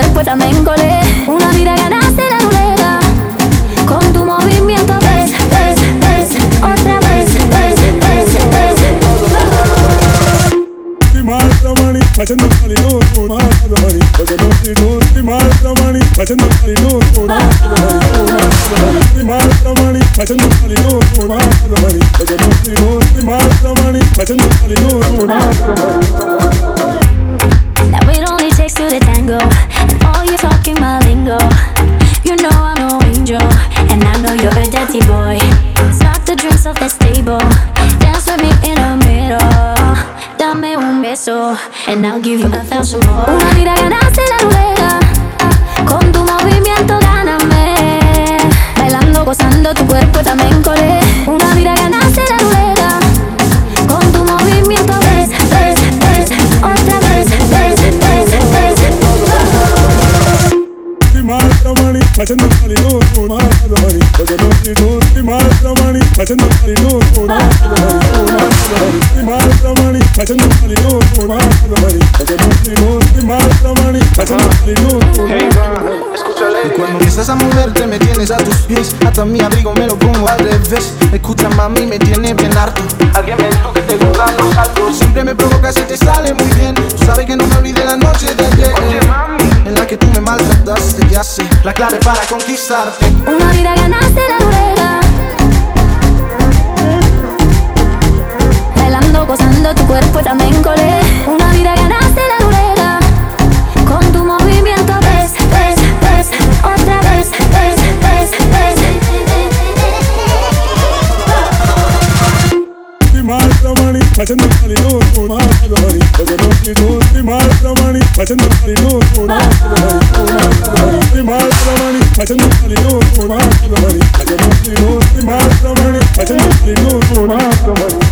después a mengolé. Una vida ganaste la ruleta. Con tu movimiento ves, ves, ves, otra vez, ves, ves, ves. Y más la mani, haciendo paliloso, más la mani, haciendo paliloso, y más la mani, haciendo mani, mani, mani, mani. Table, dance with me in the middle. Dame un beso, and I'll give you a thousand more. Una vida ganaste la rueda, facendo il marino, una, facendo prima domani, facendo il marino, una, prima domani, facendo il marino, una, facendo prima domani, facendo il marino, una. Y cuando empiezas a moverte me tienes a tus pies Hasta mi abrigo me lo pongo al revés Escucha mami me tiene bien harto Alguien me dijo que te gustan los altos Siempre me provocas y te sale muy bien Tú sabes que no me olvidé la noche de ayer la clave para conquistarte Una vida ganaste la rueda. Bailando, gozando, tu cuerpo también colé. Una vida ganaste la rueda. Con tu movimiento ves, ves, ves, otra vez, ves, ves, ves. the man for the money. I said nobody knows the man for the money. I said nobody knows the man for the money. I said nobody knows the man for the money.